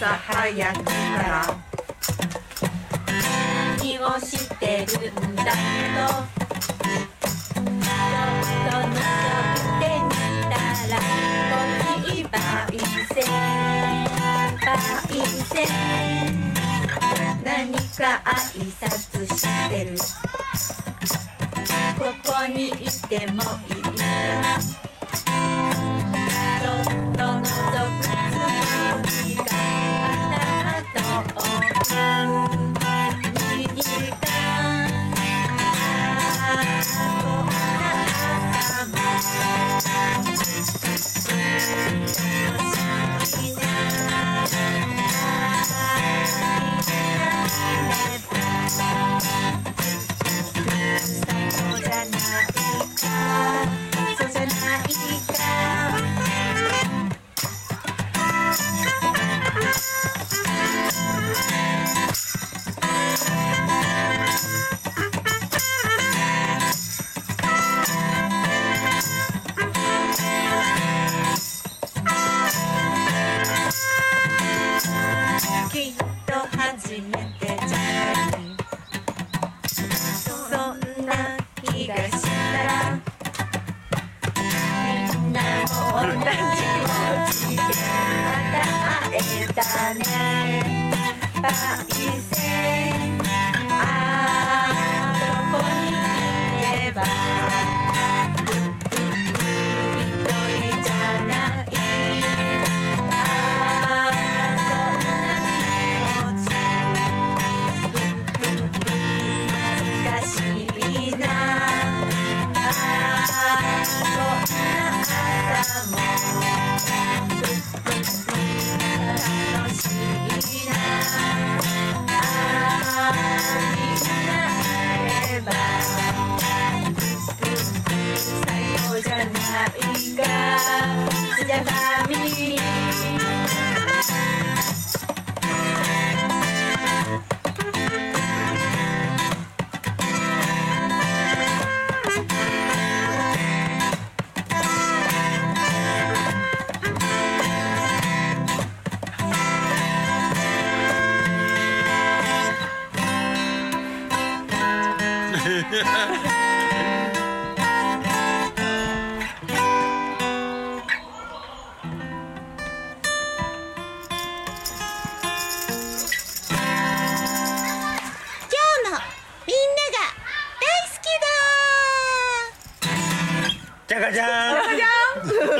朝早くから。何をしてるんだと。ちょっと覗いてみたらコーヒー焙煎。焙煎何か挨拶してる。ここにいてもいいかちそうじゃないかきっと初めて Música 高じゃなじゃがじゃんじゃん